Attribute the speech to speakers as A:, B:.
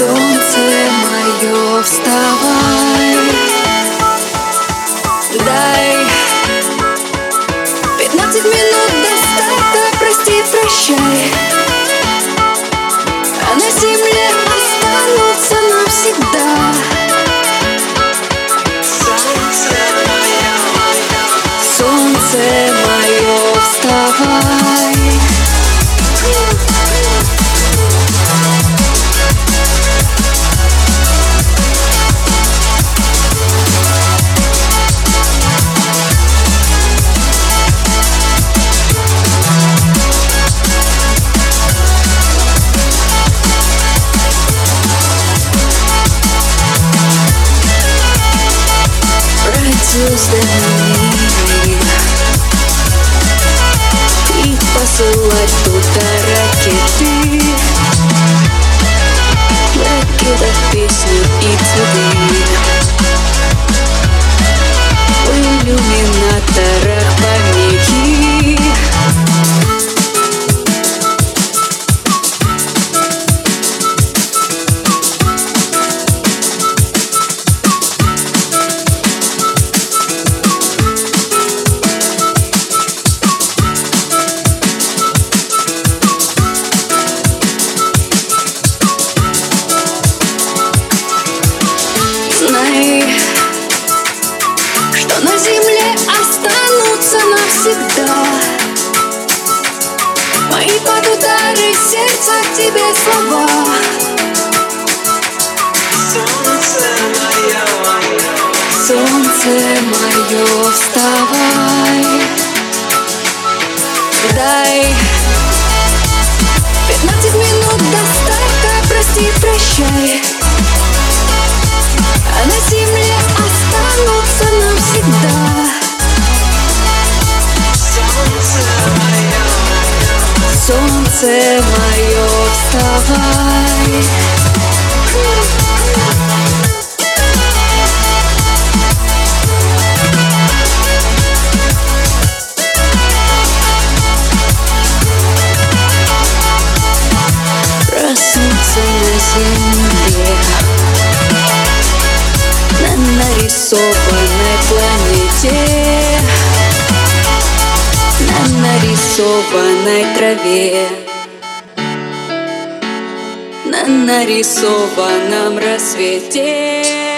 A: Солнце мое, вставай. Дай. Пятнадцать минут до старта, прости, прощай. А на земле останутся навсегда. Солнце мое, вставай звездами И посылать туда ракеты. В ракетах песню и цветы. В иллюминаторах земле останутся навсегда. Мои под удары сердца к тебе слова. Солнце мое, вставай. Дай. Пятнадцать минут до старта, прости, прощай Солнце мое, вставай. Проснуться на земле На нарисованной планете нарисованной траве. На нарисованном рассвете